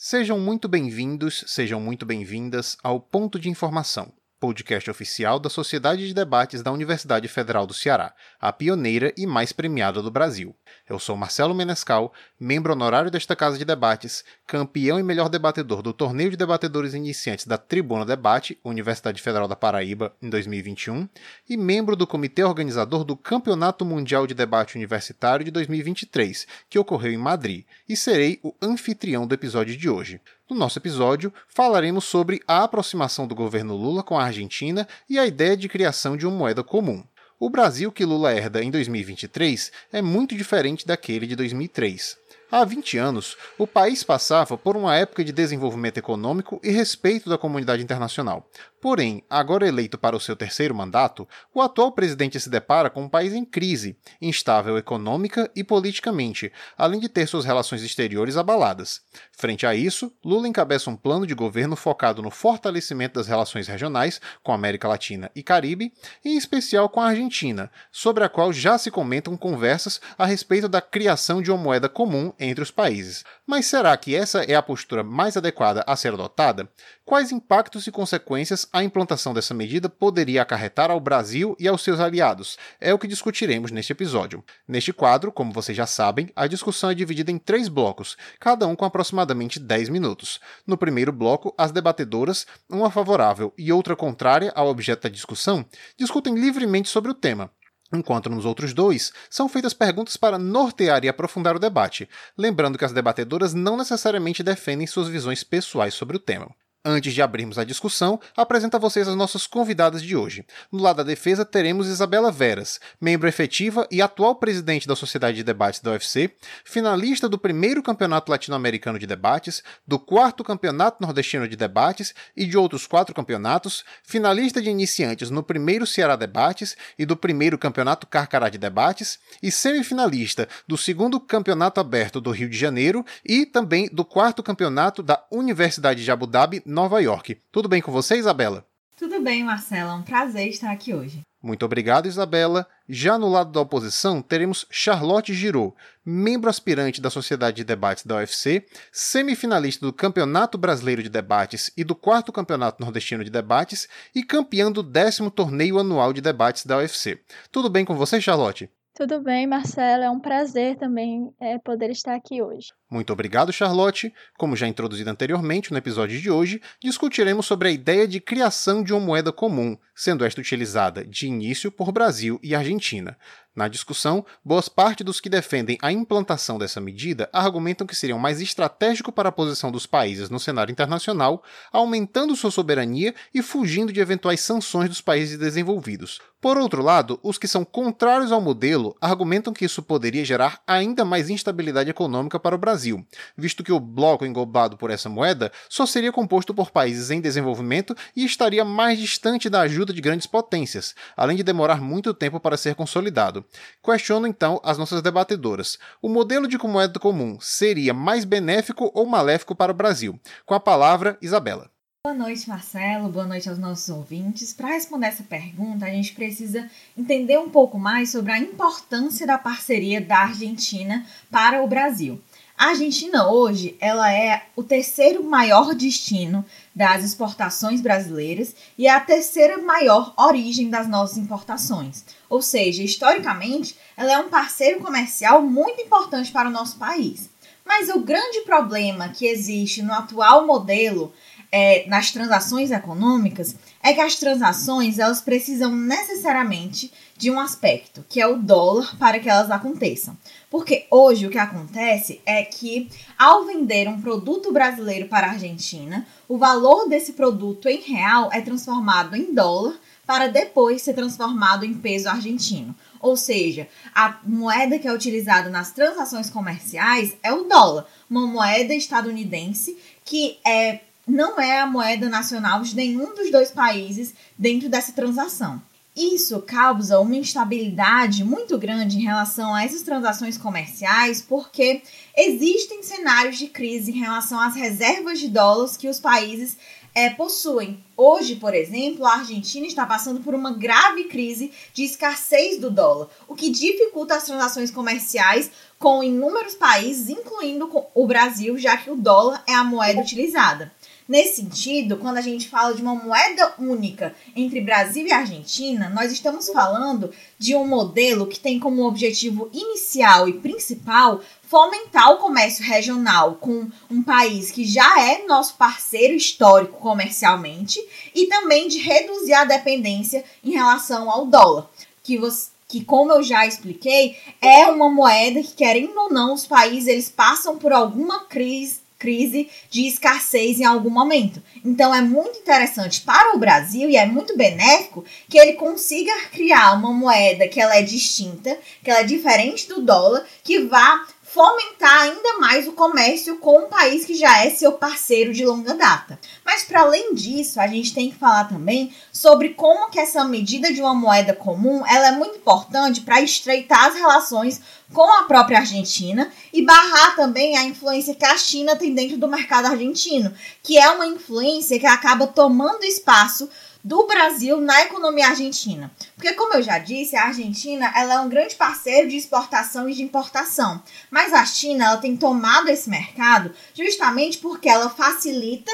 Sejam muito bem-vindos, sejam muito bem-vindas ao Ponto de Informação, podcast oficial da Sociedade de Debates da Universidade Federal do Ceará, a pioneira e mais premiada do Brasil. Eu sou Marcelo Menescal, membro honorário desta casa de debates, campeão e melhor debatedor do Torneio de Debatedores Iniciantes da Tribuna Debate, Universidade Federal da Paraíba, em 2021, e membro do comitê organizador do Campeonato Mundial de Debate Universitário de 2023, que ocorreu em Madrid, e serei o anfitrião do episódio de hoje. No nosso episódio, falaremos sobre a aproximação do governo Lula com a Argentina e a ideia de criação de uma moeda comum. O Brasil que Lula herda em 2023 é muito diferente daquele de 2003. Há 20 anos, o país passava por uma época de desenvolvimento econômico e respeito da comunidade internacional. Porém, agora eleito para o seu terceiro mandato, o atual presidente se depara com um país em crise, instável econômica e politicamente, além de ter suas relações exteriores abaladas. Frente a isso, Lula encabeça um plano de governo focado no fortalecimento das relações regionais com a América Latina e Caribe, em especial com a Argentina, sobre a qual já se comentam conversas a respeito da criação de uma moeda comum entre os países. Mas será que essa é a postura mais adequada a ser adotada? Quais impactos e consequências a implantação dessa medida poderia acarretar ao Brasil e aos seus aliados? É o que discutiremos neste episódio. Neste quadro, como vocês já sabem, a discussão é dividida em três blocos, cada um com aproximadamente 10 minutos. No primeiro bloco, as debatedoras, uma favorável e outra contrária ao objeto da discussão, discutem livremente sobre o tema. Enquanto nos outros dois, são feitas perguntas para nortear e aprofundar o debate, lembrando que as debatedoras não necessariamente defendem suas visões pessoais sobre o tema. Antes de abrirmos a discussão, apresento a vocês as nossas convidadas de hoje. No lado da defesa, teremos Isabela Veras, membro efetiva e atual presidente da Sociedade de Debates da UFC, finalista do primeiro Campeonato Latino-Americano de Debates, do quarto Campeonato Nordestino de Debates e de outros quatro campeonatos, finalista de iniciantes no primeiro Ceará Debates e do primeiro Campeonato Carcará de Debates, e semifinalista do segundo Campeonato Aberto do Rio de Janeiro e também do quarto Campeonato da Universidade de Abu Dhabi Nova York. Tudo bem com você, Isabela? Tudo bem, Marcela. É um prazer estar aqui hoje. Muito obrigado, Isabela. Já no lado da oposição, teremos Charlotte Giraud, membro aspirante da Sociedade de Debates da UFC, semifinalista do Campeonato Brasileiro de Debates e do quarto Campeonato Nordestino de Debates e campeã do décimo torneio anual de debates da UFC. Tudo bem com você, Charlotte? Tudo bem, Marcela. É um prazer também é, poder estar aqui hoje. Muito obrigado, Charlotte. Como já introduzido anteriormente no episódio de hoje, discutiremos sobre a ideia de criação de uma moeda comum, sendo esta utilizada de início por Brasil e Argentina. Na discussão, boas parte dos que defendem a implantação dessa medida argumentam que seria mais estratégico para a posição dos países no cenário internacional, aumentando sua soberania e fugindo de eventuais sanções dos países desenvolvidos. Por outro lado, os que são contrários ao modelo argumentam que isso poderia gerar ainda mais instabilidade econômica para o Brasil, visto que o bloco englobado por essa moeda só seria composto por países em desenvolvimento e estaria mais distante da ajuda de grandes potências, além de demorar muito tempo para ser consolidado. Questiono então as nossas debatedoras. O modelo de moeda comum seria mais benéfico ou maléfico para o Brasil? Com a palavra, Isabela. Boa noite, Marcelo. Boa noite aos nossos ouvintes. Para responder essa pergunta, a gente precisa entender um pouco mais sobre a importância da parceria da Argentina para o Brasil. A Argentina hoje, ela é o terceiro maior destino das exportações brasileiras e é a terceira maior origem das nossas importações. Ou seja, historicamente, ela é um parceiro comercial muito importante para o nosso país. Mas o grande problema que existe no atual modelo é, nas transações econômicas é que as transações elas precisam necessariamente de um aspecto, que é o dólar, para que elas aconteçam. Porque hoje o que acontece é que, ao vender um produto brasileiro para a Argentina, o valor desse produto em real é transformado em dólar para depois ser transformado em peso argentino. Ou seja, a moeda que é utilizada nas transações comerciais é o dólar, uma moeda estadunidense que é não é a moeda nacional de nenhum dos dois países dentro dessa transação. Isso causa uma instabilidade muito grande em relação a essas transações comerciais, porque existem cenários de crise em relação às reservas de dólares que os países é, possuem. Hoje, por exemplo, a Argentina está passando por uma grave crise de escassez do dólar, o que dificulta as transações comerciais com inúmeros países, incluindo o Brasil, já que o dólar é a moeda utilizada. Nesse sentido, quando a gente fala de uma moeda única entre Brasil e Argentina, nós estamos falando de um modelo que tem como objetivo inicial e principal fomentar o comércio regional com um país que já é nosso parceiro histórico comercialmente e também de reduzir a dependência em relação ao dólar, que você que como eu já expliquei, é uma moeda que querendo ou não os países eles passam por alguma crise crise de escassez em algum momento. Então é muito interessante para o Brasil e é muito benéfico que ele consiga criar uma moeda que ela é distinta, que ela é diferente do dólar, que vá fomentar ainda mais o comércio com um país que já é seu parceiro de longa data. Mas para além disso, a gente tem que falar também sobre como que essa medida de uma moeda comum, ela é muito importante para estreitar as relações com a própria Argentina e barrar também a influência que a China tem dentro do mercado argentino, que é uma influência que acaba tomando espaço do Brasil na economia argentina. Porque, como eu já disse, a Argentina ela é um grande parceiro de exportação e de importação. Mas a China ela tem tomado esse mercado justamente porque ela facilita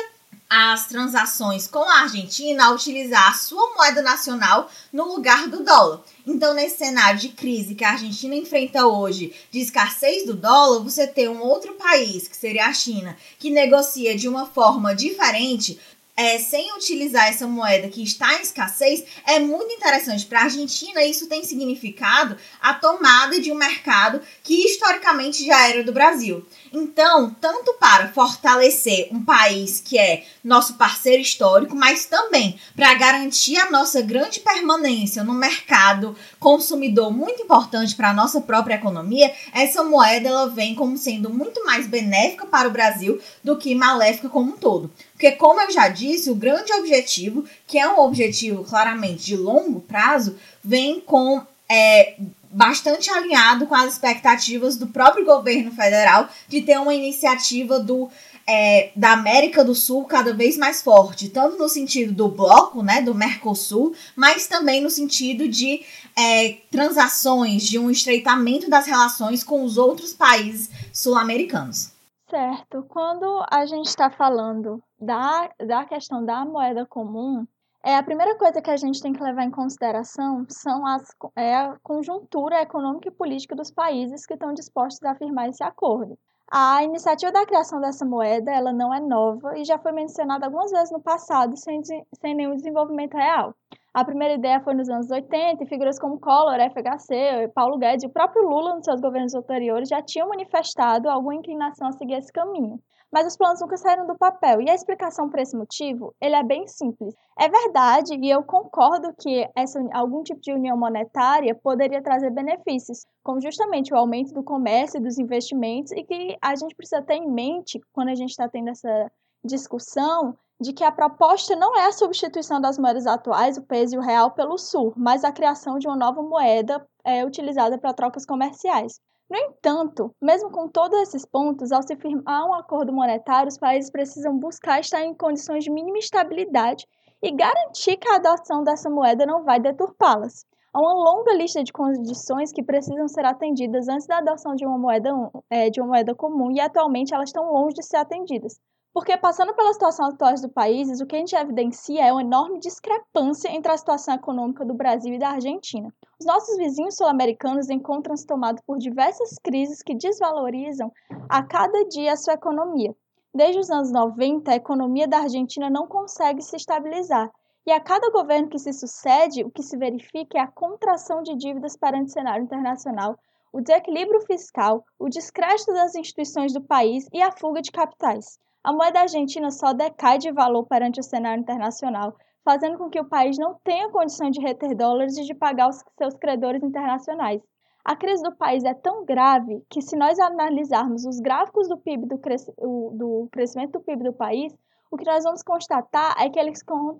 as transações com a Argentina a utilizar a sua moeda nacional no lugar do dólar. Então, nesse cenário de crise que a Argentina enfrenta hoje, de escassez do dólar, você tem um outro país, que seria a China, que negocia de uma forma diferente, é, sem utilizar essa moeda que está em escassez, é muito interessante. Para a Argentina, isso tem significado a tomada de um mercado que historicamente já era do Brasil. Então, tanto para fortalecer um país que é nosso parceiro histórico, mas também para garantir a nossa grande permanência no mercado consumidor muito importante para a nossa própria economia, essa moeda ela vem como sendo muito mais benéfica para o Brasil do que maléfica como um todo. Porque, como eu já disse, o grande objetivo, que é um objetivo claramente de longo prazo, vem com é, bastante alinhado com as expectativas do próprio governo federal de ter uma iniciativa do é, da América do Sul cada vez mais forte, tanto no sentido do bloco, né, do Mercosul, mas também no sentido de é, transações, de um estreitamento das relações com os outros países sul-americanos. Certo. Quando a gente está falando da, da questão da moeda comum, é, a primeira coisa que a gente tem que levar em consideração são as, é a conjuntura econômica e política dos países que estão dispostos a firmar esse acordo. A iniciativa da criação dessa moeda ela não é nova e já foi mencionada algumas vezes no passado sem, sem nenhum desenvolvimento real. A primeira ideia foi nos anos 80 e figuras como Collor, FHC, Paulo Guedes e o próprio Lula, nos seus governos anteriores, já tinham manifestado alguma inclinação a seguir esse caminho mas os planos nunca saíram do papel. E a explicação para esse motivo, ele é bem simples. É verdade, e eu concordo que essa, algum tipo de união monetária poderia trazer benefícios, como justamente o aumento do comércio e dos investimentos, e que a gente precisa ter em mente, quando a gente está tendo essa discussão, de que a proposta não é a substituição das moedas atuais, o peso e o real, pelo SUR, mas a criação de uma nova moeda é, utilizada para trocas comerciais. No entanto, mesmo com todos esses pontos, ao se firmar um acordo monetário, os países precisam buscar estar em condições de mínima estabilidade e garantir que a adoção dessa moeda não vai deturpá-las. Há uma longa lista de condições que precisam ser atendidas antes da adoção de uma moeda, é, de uma moeda comum e atualmente elas estão longe de ser atendidas. Porque, passando pela situação atual do países, o que a gente evidencia é uma enorme discrepância entre a situação econômica do Brasil e da Argentina. Os nossos vizinhos sul-americanos encontram-se tomados por diversas crises que desvalorizam a cada dia a sua economia. Desde os anos 90, a economia da Argentina não consegue se estabilizar. E a cada governo que se sucede, o que se verifica é a contração de dívidas perante o cenário internacional, o desequilíbrio fiscal, o descrédito das instituições do país e a fuga de capitais a moeda argentina só decai de valor perante o cenário internacional, fazendo com que o país não tenha condição de reter dólares e de pagar os seus credores internacionais. A crise do país é tão grave que, se nós analisarmos os gráficos do PIB do, cres... do crescimento do PIB do país, o que nós vamos constatar é que ele,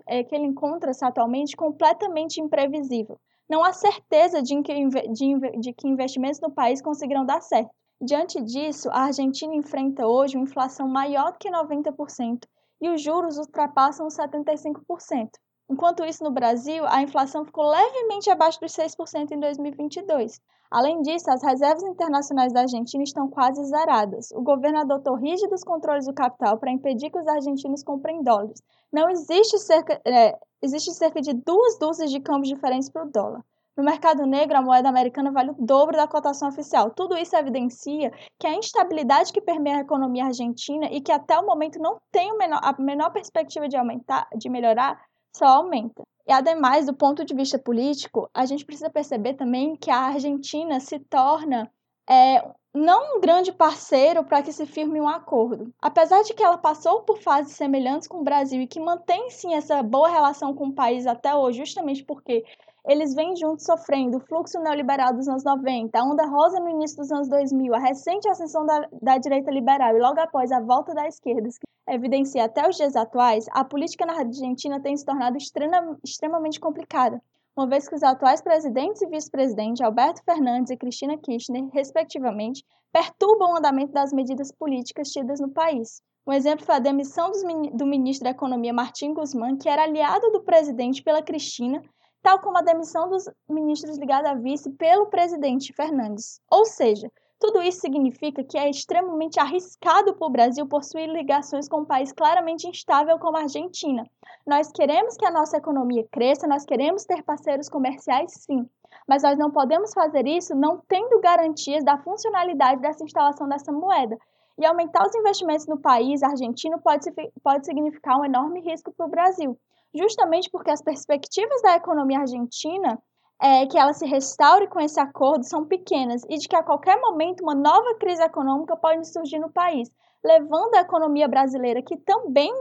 é que ele encontra-se atualmente completamente imprevisível. Não há certeza de que, de, de que investimentos no país conseguirão dar certo. Diante disso, a Argentina enfrenta hoje uma inflação maior que 90% e e os juros ultrapassam os 75%. Enquanto isso, no Brasil, a inflação ficou levemente abaixo dos 6% em 2022. Além disso, as reservas internacionais da Argentina estão quase zeradas. O governo adotou rígidos controles do capital para impedir que os argentinos comprem dólares. Não existe cerca, é, existe cerca de duas dúzias de câmbios diferentes para o dólar. No mercado negro, a moeda americana vale o dobro da cotação oficial. Tudo isso evidencia que a instabilidade que permeia a economia argentina e que até o momento não tem a menor perspectiva de aumentar, de melhorar, só aumenta. E ademais, do ponto de vista político, a gente precisa perceber também que a Argentina se torna é, não um grande parceiro para que se firme um acordo. Apesar de que ela passou por fases semelhantes com o Brasil e que mantém sim essa boa relação com o país até hoje, justamente porque eles vêm juntos sofrendo o fluxo neoliberal dos anos 90, a onda rosa no início dos anos 2000, a recente ascensão da, da direita liberal e logo após a volta da esquerda, que evidencia até os dias atuais, a política na Argentina tem se tornado extrema, extremamente complicada, uma vez que os atuais presidentes e vice-presidentes, Alberto Fernandes e Cristina Kirchner, respectivamente, perturbam o andamento das medidas políticas tidas no país. Um exemplo foi a demissão do ministro da Economia Martim Guzmán, que era aliado do presidente pela Cristina, tal como a demissão dos ministros ligados à vice pelo presidente Fernandes. Ou seja, tudo isso significa que é extremamente arriscado para o Brasil possuir ligações com um país claramente instável como a Argentina. Nós queremos que a nossa economia cresça, nós queremos ter parceiros comerciais, sim, mas nós não podemos fazer isso não tendo garantias da funcionalidade dessa instalação dessa moeda. E aumentar os investimentos no país argentino pode, pode significar um enorme risco para o Brasil justamente porque as perspectivas da economia argentina é que ela se restaure com esse acordo são pequenas e de que a qualquer momento uma nova crise econômica pode surgir no país, levando a economia brasileira, que também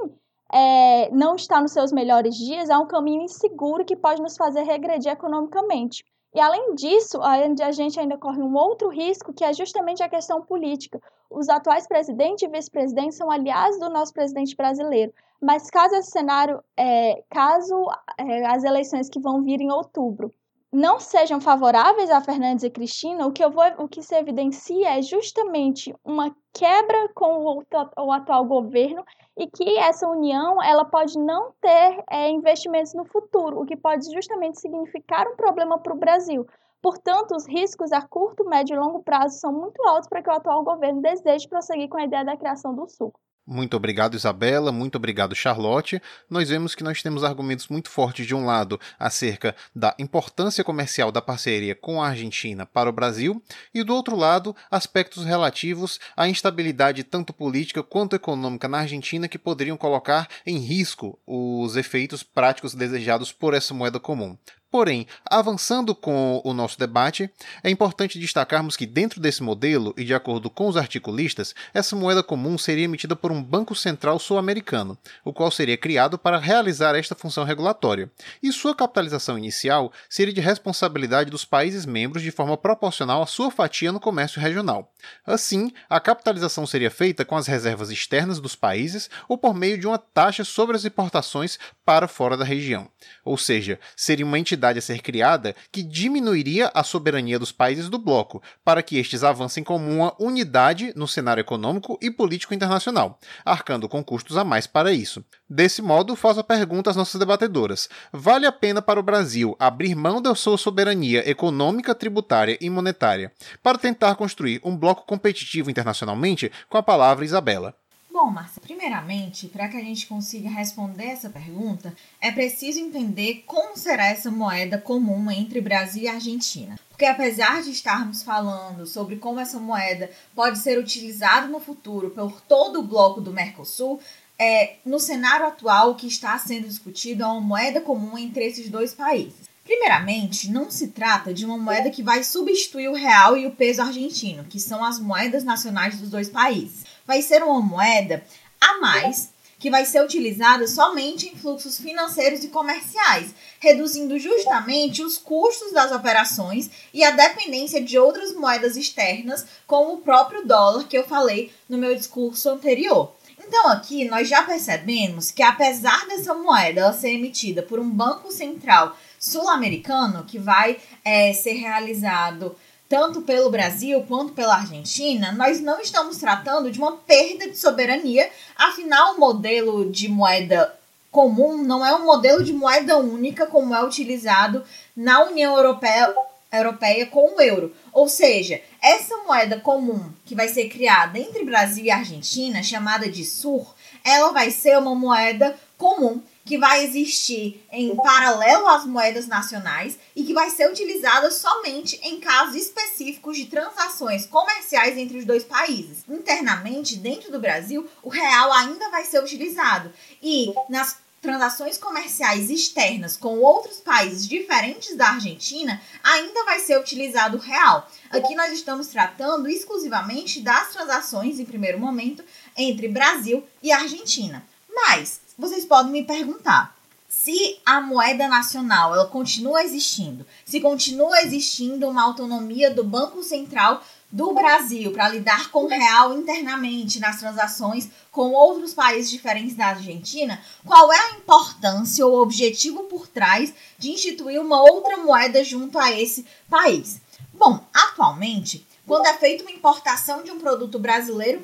é, não está nos seus melhores dias, a um caminho inseguro que pode nos fazer regredir economicamente. E além disso, a gente ainda corre um outro risco, que é justamente a questão política. Os atuais presidente e vice-presidente são aliados do nosso presidente brasileiro. Mas caso esse cenário, é, caso é, as eleições que vão vir em outubro não sejam favoráveis a Fernandes e Cristina, o que, eu vou, o que se evidencia é justamente uma quebra com o, o atual governo e que essa união ela pode não ter é, investimentos no futuro, o que pode justamente significar um problema para o Brasil. Portanto, os riscos a curto, médio e longo prazo são muito altos para que o atual governo deseje prosseguir com a ideia da criação do Sul. Muito obrigado, Isabela. Muito obrigado, Charlotte. Nós vemos que nós temos argumentos muito fortes, de um lado, acerca da importância comercial da parceria com a Argentina para o Brasil, e do outro lado, aspectos relativos à instabilidade tanto política quanto econômica na Argentina que poderiam colocar em risco os efeitos práticos desejados por essa moeda comum. Porém, avançando com o nosso debate, é importante destacarmos que, dentro desse modelo, e de acordo com os articulistas, essa moeda comum seria emitida por um Banco Central Sul-Americano, o qual seria criado para realizar esta função regulatória, e sua capitalização inicial seria de responsabilidade dos países membros de forma proporcional à sua fatia no comércio regional. Assim, a capitalização seria feita com as reservas externas dos países ou por meio de uma taxa sobre as importações para fora da região. Ou seja, seria uma entidade a ser criada que diminuiria a soberania dos países do bloco, para que estes avancem como uma unidade no cenário econômico e político internacional, arcando com custos a mais para isso. Desse modo, faço a pergunta às nossas debatedoras: vale a pena para o Brasil abrir mão da sua soberania econômica, tributária e monetária para tentar construir um bloco competitivo internacionalmente? Com a palavra Isabela. Bom, Márcia, primeiramente, para que a gente consiga responder essa pergunta, é preciso entender como será essa moeda comum entre Brasil e Argentina. Porque apesar de estarmos falando sobre como essa moeda pode ser utilizada no futuro por todo o bloco do Mercosul, é, no cenário atual o que está sendo discutido é uma moeda comum entre esses dois países. Primeiramente, não se trata de uma moeda que vai substituir o real e o peso argentino, que são as moedas nacionais dos dois países vai ser uma moeda a mais que vai ser utilizada somente em fluxos financeiros e comerciais, reduzindo justamente os custos das operações e a dependência de outras moedas externas, como o próprio dólar que eu falei no meu discurso anterior. Então aqui nós já percebemos que apesar dessa moeda ser emitida por um banco central sul-americano que vai é, ser realizado tanto pelo Brasil quanto pela Argentina, nós não estamos tratando de uma perda de soberania, afinal, o modelo de moeda comum não é um modelo de moeda única como é utilizado na União Europeia, Europeia com o euro. Ou seja, essa moeda comum que vai ser criada entre Brasil e Argentina, chamada de SUR, ela vai ser uma moeda comum que vai existir em paralelo às moedas nacionais e que vai ser utilizada somente em casos específicos de transações comerciais entre os dois países. Internamente, dentro do Brasil, o real ainda vai ser utilizado e nas transações comerciais externas com outros países diferentes da Argentina, ainda vai ser utilizado o real. Aqui nós estamos tratando exclusivamente das transações, em primeiro momento, entre Brasil e Argentina. Mas vocês podem me perguntar, se a moeda nacional ela continua existindo, se continua existindo uma autonomia do Banco Central do Brasil para lidar com o real internamente nas transações com outros países diferentes da Argentina, qual é a importância ou objetivo por trás de instituir uma outra moeda junto a esse país? Bom, atualmente, quando é feita uma importação de um produto brasileiro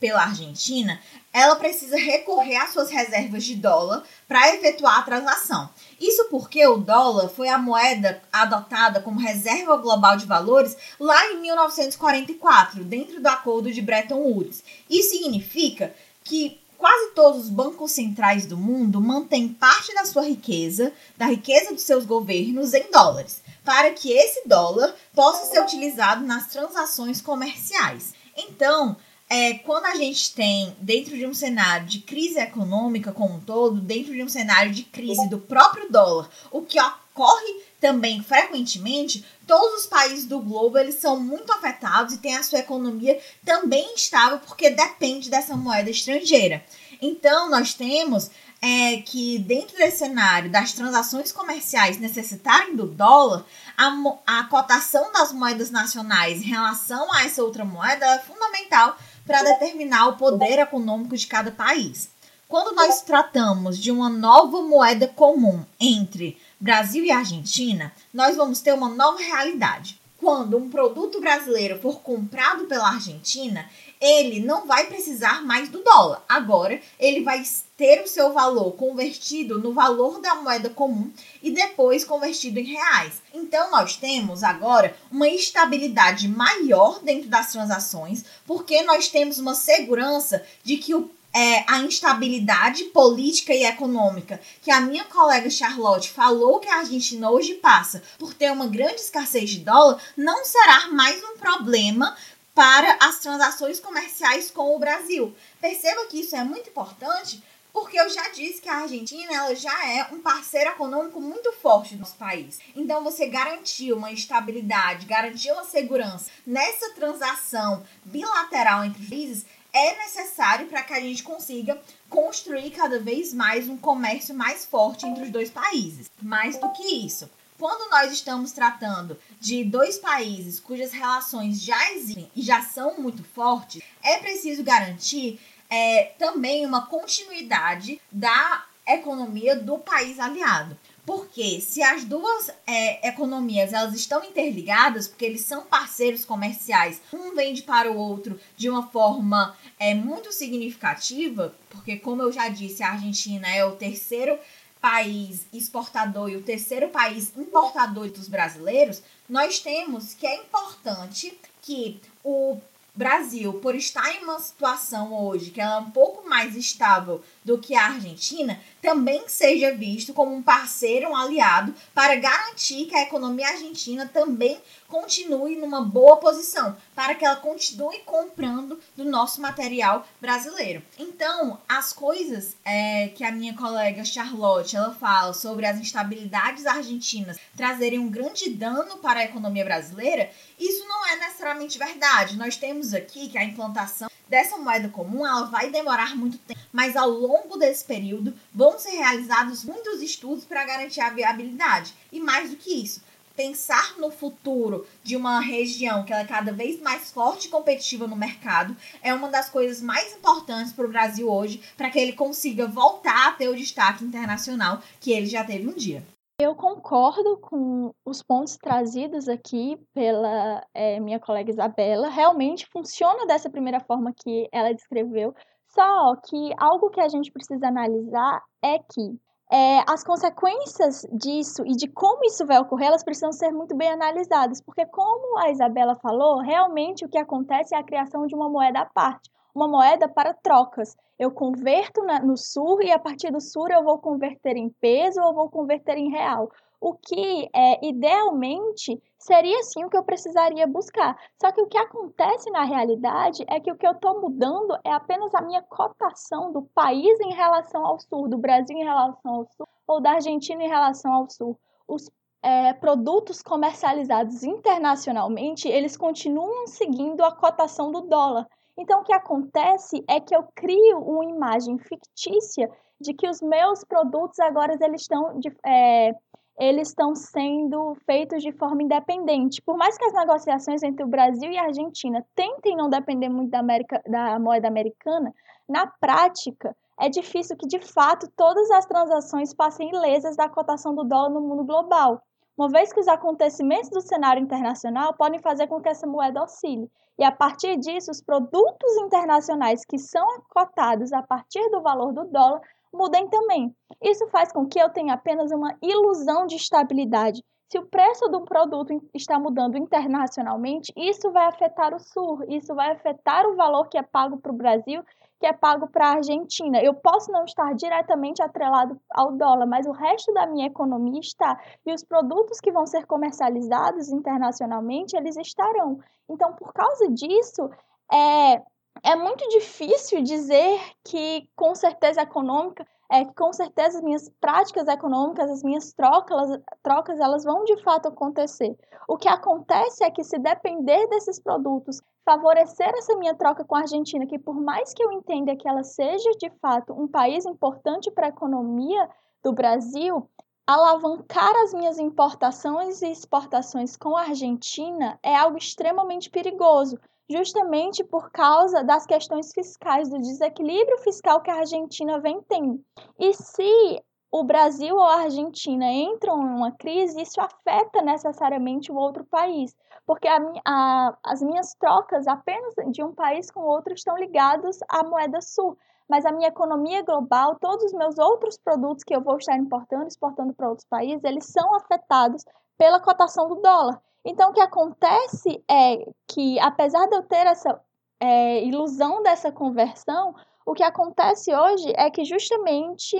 pela Argentina, ela precisa recorrer às suas reservas de dólar para efetuar a transação. Isso porque o dólar foi a moeda adotada como reserva global de valores lá em 1944, dentro do acordo de Bretton Woods. Isso significa que quase todos os bancos centrais do mundo mantêm parte da sua riqueza, da riqueza dos seus governos, em dólares, para que esse dólar possa ser utilizado nas transações comerciais. Então, é, quando a gente tem, dentro de um cenário de crise econômica como um todo, dentro de um cenário de crise do próprio dólar, o que ocorre também frequentemente, todos os países do globo eles são muito afetados e têm a sua economia também instável porque depende dessa moeda estrangeira. Então, nós temos é que dentro desse cenário das transações comerciais necessitarem do dólar, a, a cotação das moedas nacionais em relação a essa outra moeda é fundamental para determinar o poder econômico de cada país. Quando nós tratamos de uma nova moeda comum entre Brasil e Argentina, nós vamos ter uma nova realidade. Quando um produto brasileiro for comprado pela Argentina, ele não vai precisar mais do dólar. Agora, ele vai ter o seu valor convertido no valor da moeda comum e depois convertido em reais. Então, nós temos agora uma estabilidade maior dentro das transações, porque nós temos uma segurança de que o é, a instabilidade política e econômica que a minha colega Charlotte falou que a Argentina hoje passa por ter uma grande escassez de dólar não será mais um problema para as transações comerciais com o Brasil. Perceba que isso é muito importante porque eu já disse que a Argentina ela já é um parceiro econômico muito forte do nosso país. Então você garantir uma estabilidade, garantir uma segurança nessa transação bilateral entre países é necessário para que a gente consiga construir cada vez mais um comércio mais forte entre os dois países. Mais do que isso, quando nós estamos tratando de dois países cujas relações já existem e já são muito fortes, é preciso garantir é, também uma continuidade da economia do país aliado. Porque se as duas é, economias elas estão interligadas, porque eles são parceiros comerciais, um vende para o outro de uma forma é, muito significativa, porque como eu já disse, a Argentina é o terceiro país exportador e o terceiro país importador dos brasileiros, nós temos que é importante que o Brasil, por estar em uma situação hoje que ela é um pouco mais estável do que a Argentina, também seja visto como um parceiro, um aliado, para garantir que a economia argentina também continue numa boa posição, para que ela continue comprando do nosso material brasileiro. Então, as coisas é, que a minha colega Charlotte ela fala sobre as instabilidades argentinas trazerem um grande dano para a economia brasileira, isso não é necessariamente verdade. Nós temos aqui que a implantação dessa moeda comum ela vai demorar muito tempo, mas ao longo desse período vão ser realizados muitos estudos para garantir a viabilidade. E mais do que isso, pensar no futuro de uma região que ela é cada vez mais forte e competitiva no mercado é uma das coisas mais importantes para o Brasil hoje, para que ele consiga voltar a ter o destaque internacional que ele já teve um dia. Eu concordo com os pontos trazidos aqui pela é, minha colega Isabela. Realmente funciona dessa primeira forma que ela descreveu. Só que algo que a gente precisa analisar é que é, as consequências disso e de como isso vai ocorrer, elas precisam ser muito bem analisadas, porque como a Isabela falou, realmente o que acontece é a criação de uma moeda à parte, uma moeda para trocas eu converto na, no SUR e a partir do SUR eu vou converter em peso ou vou converter em real. O que é idealmente seria sim o que eu precisaria buscar. Só que o que acontece na realidade é que o que eu estou mudando é apenas a minha cotação do país em relação ao Sul, do Brasil em relação ao Sul, ou da Argentina em relação ao Sul. Os é, produtos comercializados internacionalmente, eles continuam seguindo a cotação do dólar. Então, o que acontece é que eu crio uma imagem fictícia de que os meus produtos agora eles estão, de, é, eles estão sendo feitos de forma independente. Por mais que as negociações entre o Brasil e a Argentina tentem não depender muito da, América, da moeda americana, na prática é difícil que de fato todas as transações passem ilesas da cotação do dólar no mundo global uma vez que os acontecimentos do cenário internacional podem fazer com que essa moeda oscile. E a partir disso, os produtos internacionais que são cotados a partir do valor do dólar mudem também. Isso faz com que eu tenha apenas uma ilusão de estabilidade. Se o preço do produto está mudando internacionalmente, isso vai afetar o SUR, isso vai afetar o valor que é pago para o Brasil que é pago para a Argentina. Eu posso não estar diretamente atrelado ao dólar, mas o resto da minha economia está. E os produtos que vão ser comercializados internacionalmente, eles estarão. Então, por causa disso, é, é muito difícil dizer que com certeza econômica é que com certeza as minhas práticas econômicas, as minhas trocas, trocas, elas vão de fato acontecer. O que acontece é que se depender desses produtos favorecer essa minha troca com a Argentina, que por mais que eu entenda que ela seja de fato um país importante para a economia do Brasil, alavancar as minhas importações e exportações com a Argentina é algo extremamente perigoso, justamente por causa das questões fiscais, do desequilíbrio fiscal que a Argentina vem tendo. E se o Brasil ou a Argentina entram em uma crise, isso afeta necessariamente o outro país, porque a, a, as minhas trocas apenas de um país com o outro estão ligados à moeda sul, mas a minha economia global, todos os meus outros produtos que eu vou estar importando, exportando para outros países, eles são afetados pela cotação do dólar. Então, o que acontece é que, apesar de eu ter essa é, ilusão dessa conversão, o que acontece hoje é que justamente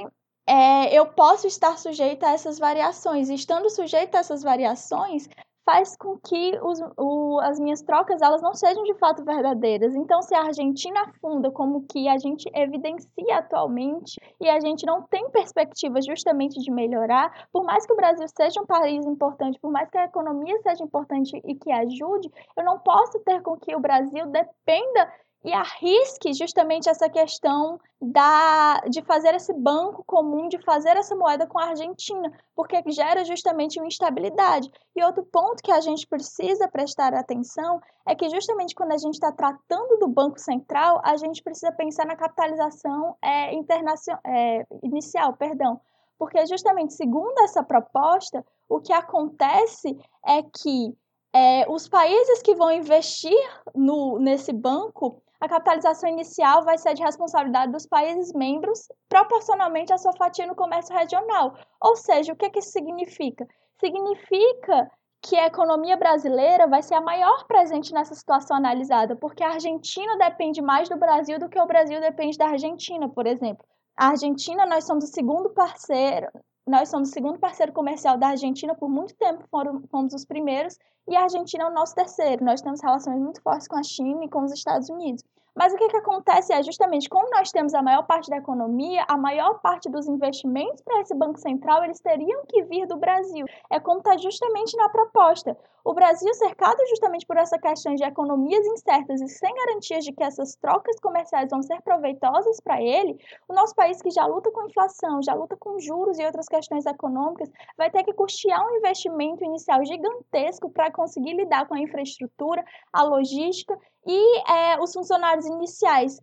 é, eu posso estar sujeita a essas variações. Estando sujeita a essas variações, faz com que os, o, as minhas trocas elas não sejam de fato verdadeiras. Então, se a Argentina afunda como que a gente evidencia atualmente e a gente não tem perspectiva justamente de melhorar, por mais que o Brasil seja um país importante, por mais que a economia seja importante e que ajude, eu não posso ter com que o Brasil dependa e arrisque justamente essa questão da, de fazer esse banco comum, de fazer essa moeda com a Argentina, porque gera justamente uma instabilidade. E outro ponto que a gente precisa prestar atenção é que justamente quando a gente está tratando do Banco Central, a gente precisa pensar na capitalização é, internacional, é, inicial, perdão, porque justamente segundo essa proposta, o que acontece é que é, os países que vão investir no, nesse banco a capitalização inicial vai ser de responsabilidade dos países membros, proporcionalmente à sua fatia no comércio regional. Ou seja, o que, que isso significa? Significa que a economia brasileira vai ser a maior presente nessa situação analisada, porque a Argentina depende mais do Brasil do que o Brasil depende da Argentina, por exemplo. A Argentina, nós somos o segundo parceiro, nós somos o segundo parceiro comercial da Argentina por muito tempo, foram, fomos os primeiros, e a Argentina é o nosso terceiro. Nós temos relações muito fortes com a China e com os Estados Unidos. Mas o que, que acontece é justamente como nós temos a maior parte da economia, a maior parte dos investimentos para esse Banco Central, eles teriam que vir do Brasil. É como está justamente na proposta. O Brasil, cercado justamente por essa questão de economias incertas e sem garantias de que essas trocas comerciais vão ser proveitosas para ele, o nosso país que já luta com inflação, já luta com juros e outras questões econômicas, vai ter que custear um investimento inicial gigantesco para conseguir lidar com a infraestrutura, a logística e é, os funcionários iniciais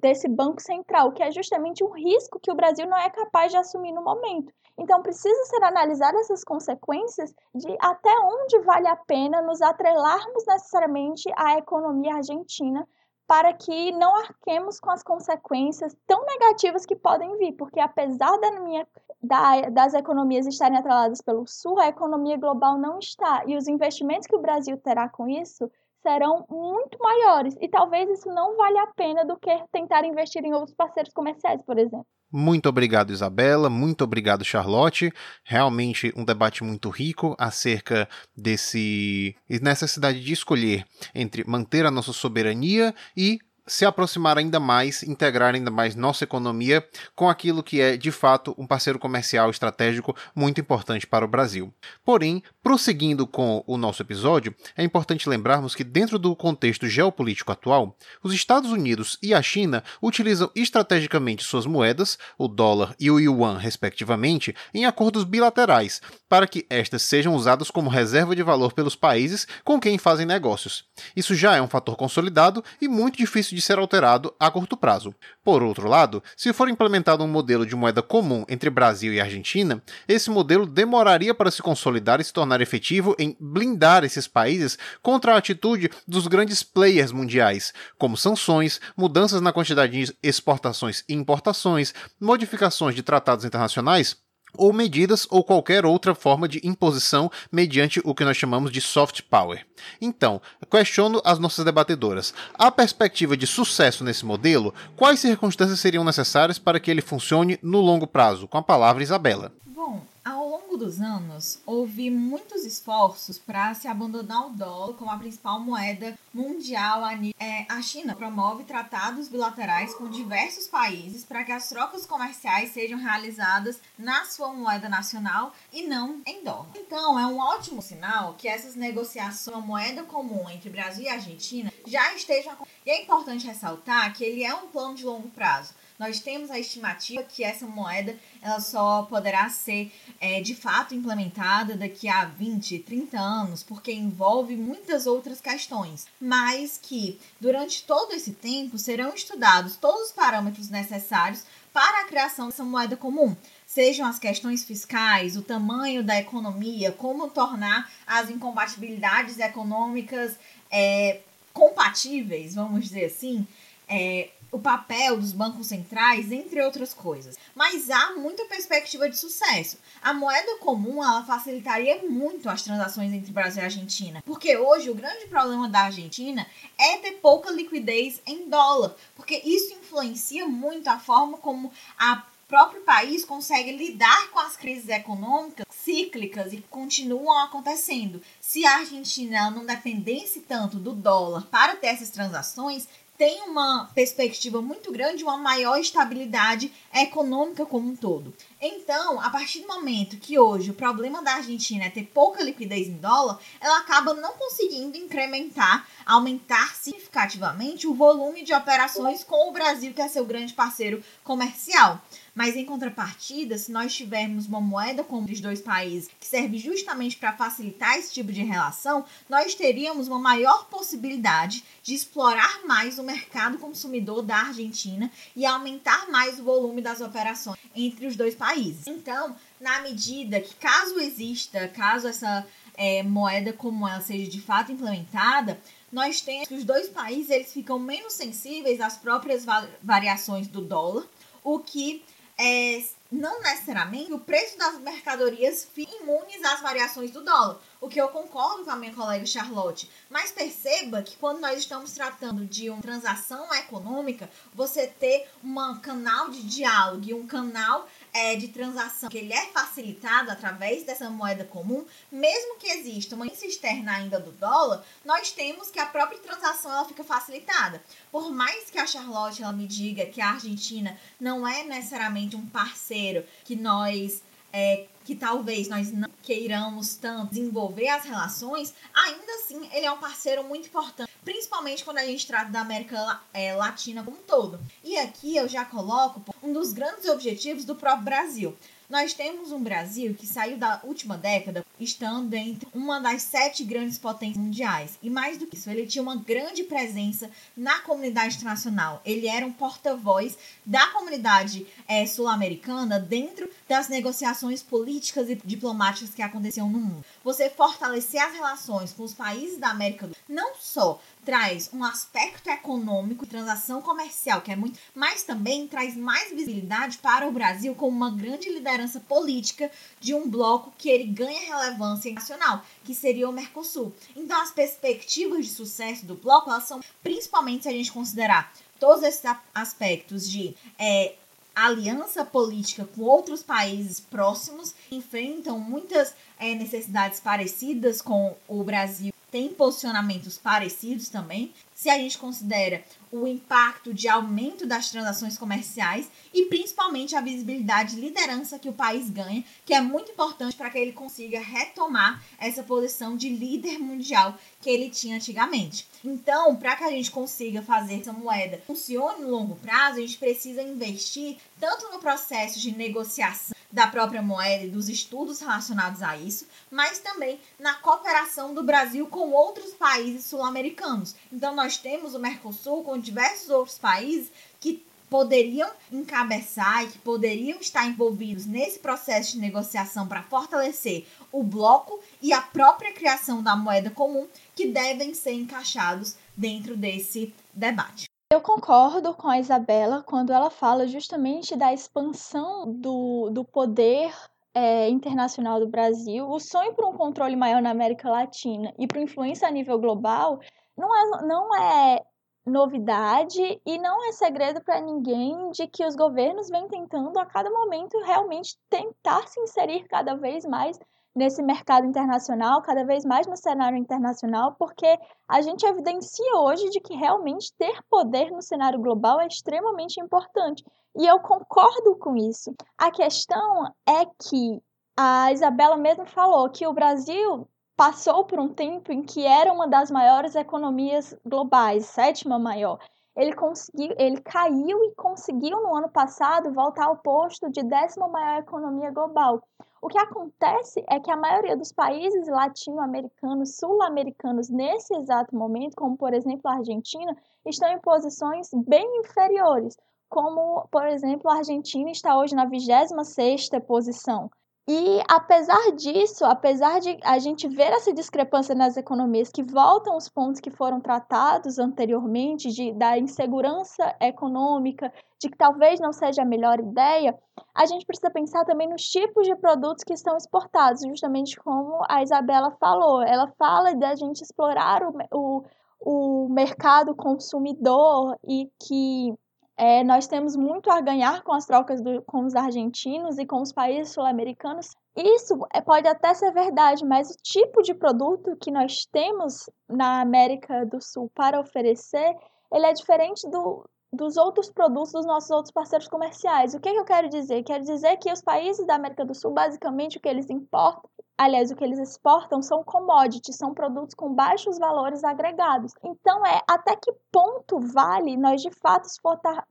desse Banco Central, que é justamente um risco que o Brasil não é capaz de assumir no momento. Então, precisa ser analisadas essas consequências de até onde vale a pena nos atrelarmos necessariamente à economia argentina para que não arquemos com as consequências tão negativas que podem vir, porque apesar da minha, da, das economias estarem atreladas pelo Sul, a economia global não está, e os investimentos que o Brasil terá com isso serão muito maiores, e talvez isso não valha a pena do que tentar investir em outros parceiros comerciais, por exemplo. Muito obrigado, Isabela. Muito obrigado, Charlotte. Realmente um debate muito rico acerca desse necessidade de escolher entre manter a nossa soberania e se aproximar ainda mais, integrar ainda mais nossa economia com aquilo que é, de fato, um parceiro comercial estratégico muito importante para o Brasil. Porém, prosseguindo com o nosso episódio, é importante lembrarmos que, dentro do contexto geopolítico atual, os Estados Unidos e a China utilizam estrategicamente suas moedas, o dólar e o yuan, respectivamente, em acordos bilaterais, para que estas sejam usadas como reserva de valor pelos países com quem fazem negócios. Isso já é um fator consolidado e muito difícil de ser alterado a curto prazo. Por outro lado, se for implementado um modelo de moeda comum entre Brasil e Argentina, esse modelo demoraria para se consolidar e se tornar efetivo em blindar esses países contra a atitude dos grandes players mundiais, como sanções, mudanças na quantidade de exportações e importações, modificações de tratados internacionais ou medidas ou qualquer outra forma de imposição mediante o que nós chamamos de soft power. Então, questiono as nossas debatedoras. A perspectiva de sucesso nesse modelo, quais circunstâncias seriam necessárias para que ele funcione no longo prazo? Com a palavra Isabela. Bom, ao longo dos anos, houve muitos esforços para se abandonar o dólar como a principal moeda mundial. É, a China promove tratados bilaterais com diversos países para que as trocas comerciais sejam realizadas na sua moeda nacional e não em dólar. Então, é um ótimo sinal que essas negociações, uma moeda comum entre Brasil e Argentina, já estejam. E é importante ressaltar que ele é um plano de longo prazo nós temos a estimativa que essa moeda ela só poderá ser é, de fato implementada daqui a 20, 30 anos, porque envolve muitas outras questões, mas que durante todo esse tempo serão estudados todos os parâmetros necessários para a criação dessa moeda comum, sejam as questões fiscais, o tamanho da economia, como tornar as incompatibilidades econômicas é, compatíveis, vamos dizer assim, é, o papel dos bancos centrais, entre outras coisas. Mas há muita perspectiva de sucesso. A moeda comum ela facilitaria muito as transações entre Brasil e Argentina, porque hoje o grande problema da Argentina é ter pouca liquidez em dólar, porque isso influencia muito a forma como a próprio país consegue lidar com as crises econômicas cíclicas e continuam acontecendo. Se a Argentina não dependesse tanto do dólar para ter essas transações, tem uma perspectiva muito grande, uma maior estabilidade econômica como um todo. Então, a partir do momento que hoje o problema da Argentina é ter pouca liquidez em dólar, ela acaba não conseguindo incrementar, aumentar significativamente o volume de operações com o Brasil, que é seu grande parceiro comercial. Mas em contrapartida, se nós tivermos uma moeda como os dois países que serve justamente para facilitar esse tipo de relação, nós teríamos uma maior possibilidade de explorar mais o mercado consumidor da Argentina e aumentar mais o volume das operações entre os dois países. Então, na medida que caso exista, caso essa é, moeda como ela seja de fato implementada, nós temos que os dois países eles ficam menos sensíveis às próprias variações do dólar, o que é, não necessariamente o preço das mercadorias fica imunes às variações do dólar, o que eu concordo com a minha colega Charlotte. Mas perceba que quando nós estamos tratando de uma transação econômica, você ter um canal de diálogo e um canal é, de transação que ele é facilitado através dessa moeda comum, mesmo que exista uma externa ainda do dólar, nós temos que a própria transação ela fica facilitada. Por mais que a Charlotte ela me diga que a Argentina não é necessariamente um parceiro que nós é, que talvez nós não queiramos tanto desenvolver as relações, ainda assim ele é um parceiro muito importante, principalmente quando a gente trata da América é, Latina como um todo. E aqui eu já coloco um dos grandes objetivos do próprio Brasil. Nós temos um Brasil que saiu da última década estando entre uma das sete grandes potências mundiais. E mais do que isso, ele tinha uma grande presença na comunidade internacional. Ele era um porta-voz da comunidade é, sul-americana dentro das negociações políticas e diplomáticas que aconteciam no mundo. Você fortalecer as relações com os países da América do Sul, não só traz um aspecto econômico, transação comercial, que é muito, mas também traz mais visibilidade para o Brasil como uma grande liderança política de um bloco que ele ganha relevância nacional, que seria o Mercosul. Então, as perspectivas de sucesso do bloco, elas são principalmente se a gente considerar todos esses aspectos de é, aliança política com outros países próximos, enfrentam muitas é, necessidades parecidas com o Brasil tem posicionamentos parecidos também, se a gente considera o impacto de aumento das transações comerciais e principalmente a visibilidade e liderança que o país ganha, que é muito importante para que ele consiga retomar essa posição de líder mundial que ele tinha antigamente. Então, para que a gente consiga fazer essa moeda funcione no longo prazo, a gente precisa investir tanto no processo de negociação da própria moeda e dos estudos relacionados a isso, mas também na cooperação do Brasil com outros países sul-americanos. Então, nós temos o Mercosul com diversos outros países que poderiam encabeçar e que poderiam estar envolvidos nesse processo de negociação para fortalecer o bloco e a própria criação da moeda comum, que devem ser encaixados dentro desse debate. Eu concordo com a Isabela quando ela fala justamente da expansão do, do poder é, internacional do Brasil, o sonho para um controle maior na América Latina e para influência a nível global não é, não é novidade e não é segredo para ninguém de que os governos vêm tentando a cada momento realmente tentar se inserir cada vez mais nesse mercado internacional, cada vez mais no cenário internacional, porque a gente evidencia hoje de que realmente ter poder no cenário global é extremamente importante. E eu concordo com isso. A questão é que a Isabela mesmo falou que o Brasil passou por um tempo em que era uma das maiores economias globais, sétima maior. Ele conseguiu, ele caiu e conseguiu no ano passado voltar ao posto de décima maior economia global. O que acontece é que a maioria dos países latino-americanos, sul-americanos, nesse exato momento, como por exemplo a Argentina, estão em posições bem inferiores, como por exemplo a Argentina está hoje na 26ª posição. E apesar disso, apesar de a gente ver essa discrepância nas economias que voltam os pontos que foram tratados anteriormente, de, da insegurança econômica, de que talvez não seja a melhor ideia, a gente precisa pensar também nos tipos de produtos que estão exportados, justamente como a Isabela falou. Ela fala da gente explorar o, o, o mercado consumidor e que é, nós temos muito a ganhar com as trocas do, com os argentinos e com os países sul-americanos. Isso é, pode até ser verdade, mas o tipo de produto que nós temos na América do Sul para oferecer, ele é diferente do, dos outros produtos dos nossos outros parceiros comerciais. O que, que eu quero dizer? Quero dizer que os países da América do Sul, basicamente, o que eles importam aliás, o que eles exportam são commodities, são produtos com baixos valores agregados. Então, é até que ponto vale nós de fato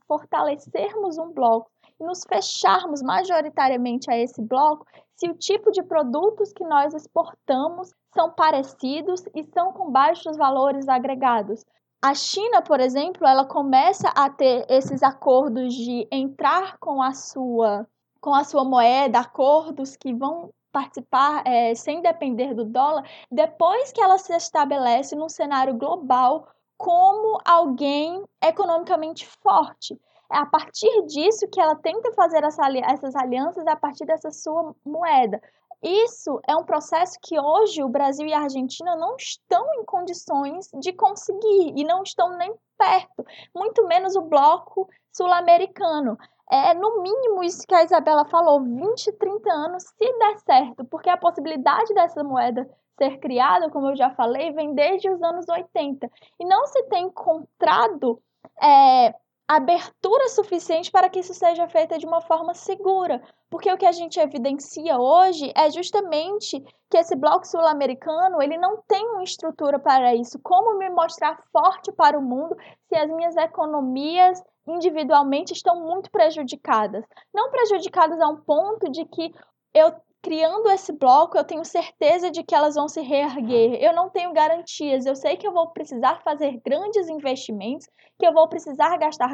fortalecermos um bloco e nos fecharmos majoritariamente a esse bloco se o tipo de produtos que nós exportamos são parecidos e são com baixos valores agregados. A China, por exemplo, ela começa a ter esses acordos de entrar com a sua com a sua moeda, acordos que vão participar é, sem depender do dólar, depois que ela se estabelece num cenário global como alguém economicamente forte. É a partir disso que ela tenta fazer essa, essas alianças a partir dessa sua moeda. Isso é um processo que hoje o Brasil e a Argentina não estão em condições de conseguir e não estão nem perto, muito menos o bloco sul-americano é no mínimo isso que a Isabela falou, 20, 30 anos, se der certo, porque a possibilidade dessa moeda ser criada, como eu já falei, vem desde os anos 80. E não se tem encontrado é, abertura suficiente para que isso seja feito de uma forma segura. Porque o que a gente evidencia hoje é justamente que esse bloco sul-americano ele não tem uma estrutura para isso. Como me mostrar forte para o mundo se as minhas economias individualmente estão muito prejudicadas. Não prejudicadas a um ponto de que eu criando esse bloco, eu tenho certeza de que elas vão se reerguer. Eu não tenho garantias. Eu sei que eu vou precisar fazer grandes investimentos, que eu vou precisar gastar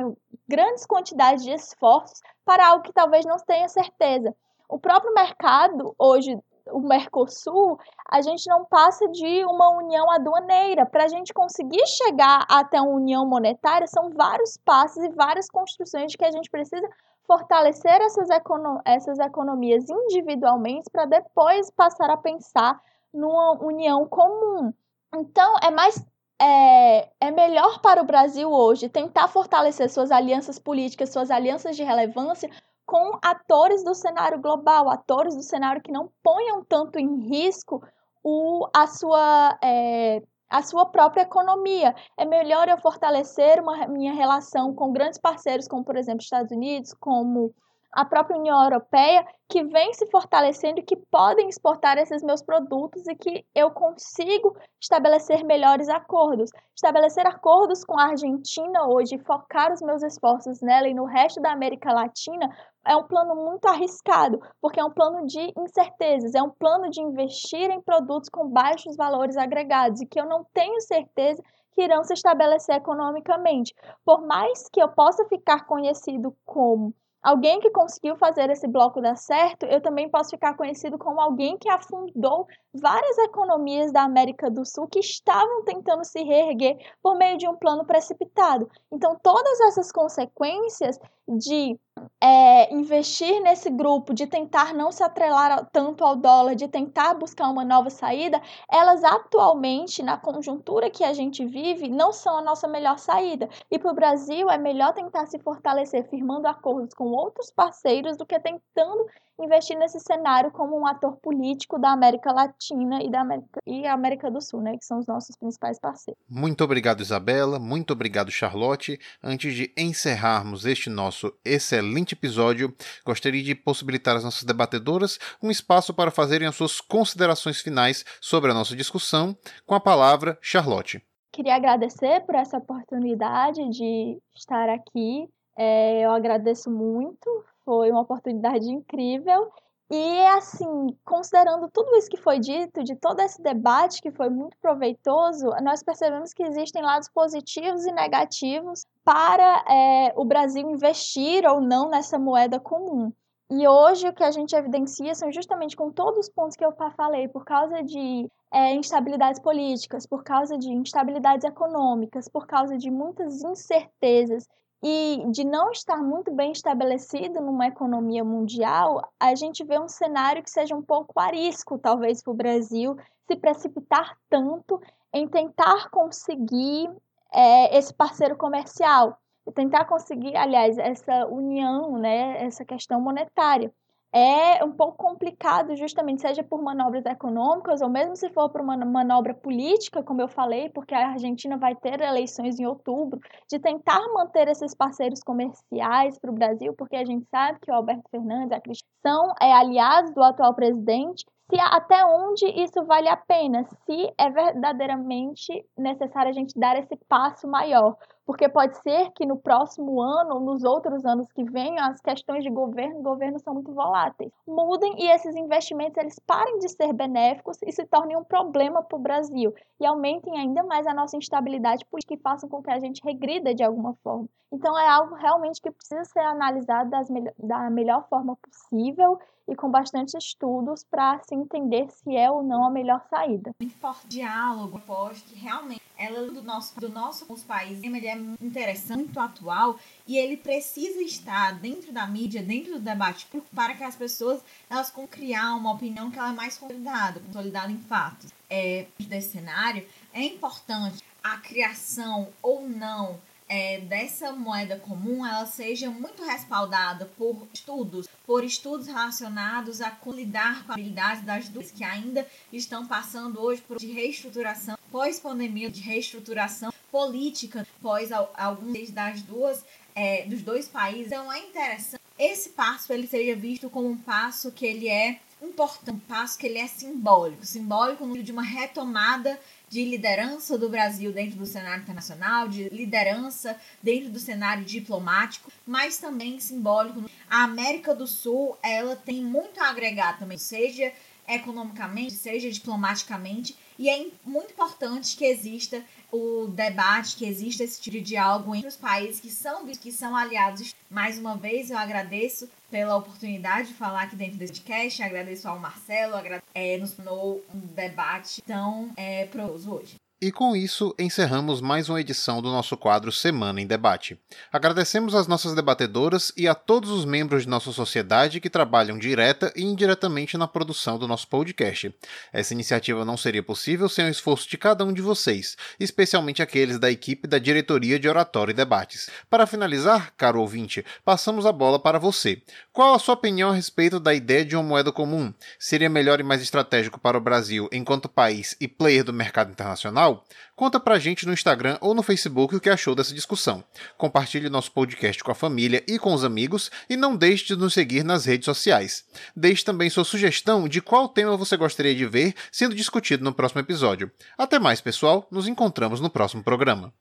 grandes quantidades de esforços para algo que talvez não tenha certeza. O próprio mercado hoje o Mercosul, a gente não passa de uma união aduaneira. Para a gente conseguir chegar até uma união monetária, são vários passos e várias construções que a gente precisa fortalecer essas, econo essas economias individualmente para depois passar a pensar numa união comum. Então, é mais é, é melhor para o Brasil hoje tentar fortalecer suas alianças políticas, suas alianças de relevância com atores do cenário global, atores do cenário que não ponham tanto em risco o, a sua é, a sua própria economia. É melhor eu fortalecer uma minha relação com grandes parceiros, como por exemplo Estados Unidos, como a própria União Europeia, que vem se fortalecendo e que podem exportar esses meus produtos e que eu consigo estabelecer melhores acordos. Estabelecer acordos com a Argentina hoje, focar os meus esforços nela e no resto da América Latina é um plano muito arriscado, porque é um plano de incertezas, é um plano de investir em produtos com baixos valores agregados e que eu não tenho certeza que irão se estabelecer economicamente. Por mais que eu possa ficar conhecido como alguém que conseguiu fazer esse bloco dar certo, eu também posso ficar conhecido como alguém que afundou várias economias da América do Sul que estavam tentando se reerguer por meio de um plano precipitado. Então, todas essas consequências de é, investir nesse grupo, de tentar não se atrelar tanto ao dólar, de tentar buscar uma nova saída, elas atualmente, na conjuntura que a gente vive, não são a nossa melhor saída. E para o Brasil é melhor tentar se fortalecer firmando acordos com outros parceiros do que tentando investir nesse cenário como um ator político da América Latina e da América, e América do Sul, né, que são os nossos principais parceiros. Muito obrigado, Isabela. Muito obrigado, Charlotte. Antes de encerrarmos este nosso excelente episódio, gostaria de possibilitar às nossas debatedoras um espaço para fazerem as suas considerações finais sobre a nossa discussão. Com a palavra, Charlotte. Queria agradecer por essa oportunidade de estar aqui. É, eu agradeço muito foi uma oportunidade incrível. E assim, considerando tudo isso que foi dito, de todo esse debate que foi muito proveitoso, nós percebemos que existem lados positivos e negativos para é, o Brasil investir ou não nessa moeda comum. E hoje o que a gente evidencia são justamente com todos os pontos que eu falei, por causa de é, instabilidades políticas, por causa de instabilidades econômicas, por causa de muitas incertezas e de não estar muito bem estabelecido numa economia mundial, a gente vê um cenário que seja um pouco arisco, talvez, para o Brasil se precipitar tanto em tentar conseguir é, esse parceiro comercial, e tentar conseguir, aliás, essa união, né, essa questão monetária é um pouco complicado, justamente, seja por manobras econômicas ou mesmo se for por uma manobra política, como eu falei, porque a Argentina vai ter eleições em outubro, de tentar manter esses parceiros comerciais para o Brasil, porque a gente sabe que o Alberto Fernandes, a Cristina, são é, aliados do atual presidente, se até onde isso vale a pena, se é verdadeiramente necessário a gente dar esse passo maior. Porque pode ser que no próximo ano ou nos outros anos que venham as questões de governo, governo são muito voláteis, mudem e esses investimentos eles parem de ser benéficos e se tornem um problema para o Brasil. E aumentem ainda mais a nossa instabilidade política façam com que a gente regrida de alguma forma. Então é algo realmente que precisa ser analisado das, da melhor forma possível e com bastante estudos para se entender se é ou não a melhor saída. Muito forte diálogo, posto que realmente ela do nosso do nosso país ele é interessante, muito atual e ele precisa estar dentro da mídia, dentro do debate para que as pessoas elas com criar uma opinião que ela é mais consolidada, consolidada em fatos. É, desse cenário é importante a criação ou não é, dessa moeda comum ela seja muito respaldada por estudos, por estudos relacionados a lidar com a habilidade das duas que ainda estão passando hoje por de reestruturação pós-pandemia, de reestruturação política pós alguns das duas é, dos dois países. Então é interessante esse passo ele seja visto como um passo que ele é importante, um passo que ele é simbólico, simbólico no de uma retomada de liderança do Brasil dentro do cenário internacional, de liderança dentro do cenário diplomático, mas também simbólico. A América do Sul, ela tem muito a agregar também, seja economicamente, seja diplomaticamente, e é muito importante que exista o debate, que exista esse tipo de diálogo entre os países que são que são aliados. Mais uma vez, eu agradeço pela oportunidade de falar aqui dentro desse podcast, agradeço ao Marcelo, agradeço, é, nos tornou um debate tão é, hoje. E com isso, encerramos mais uma edição do nosso quadro Semana em Debate. Agradecemos às nossas debatedoras e a todos os membros de nossa sociedade que trabalham direta e indiretamente na produção do nosso podcast. Essa iniciativa não seria possível sem o esforço de cada um de vocês, especialmente aqueles da equipe da Diretoria de Oratório e Debates. Para finalizar, caro ouvinte, passamos a bola para você. Qual a sua opinião a respeito da ideia de uma moeda comum? Seria melhor e mais estratégico para o Brasil enquanto país e player do mercado internacional? Conta pra gente no Instagram ou no Facebook o que achou dessa discussão. Compartilhe nosso podcast com a família e com os amigos e não deixe de nos seguir nas redes sociais. Deixe também sua sugestão de qual tema você gostaria de ver sendo discutido no próximo episódio. Até mais, pessoal. Nos encontramos no próximo programa.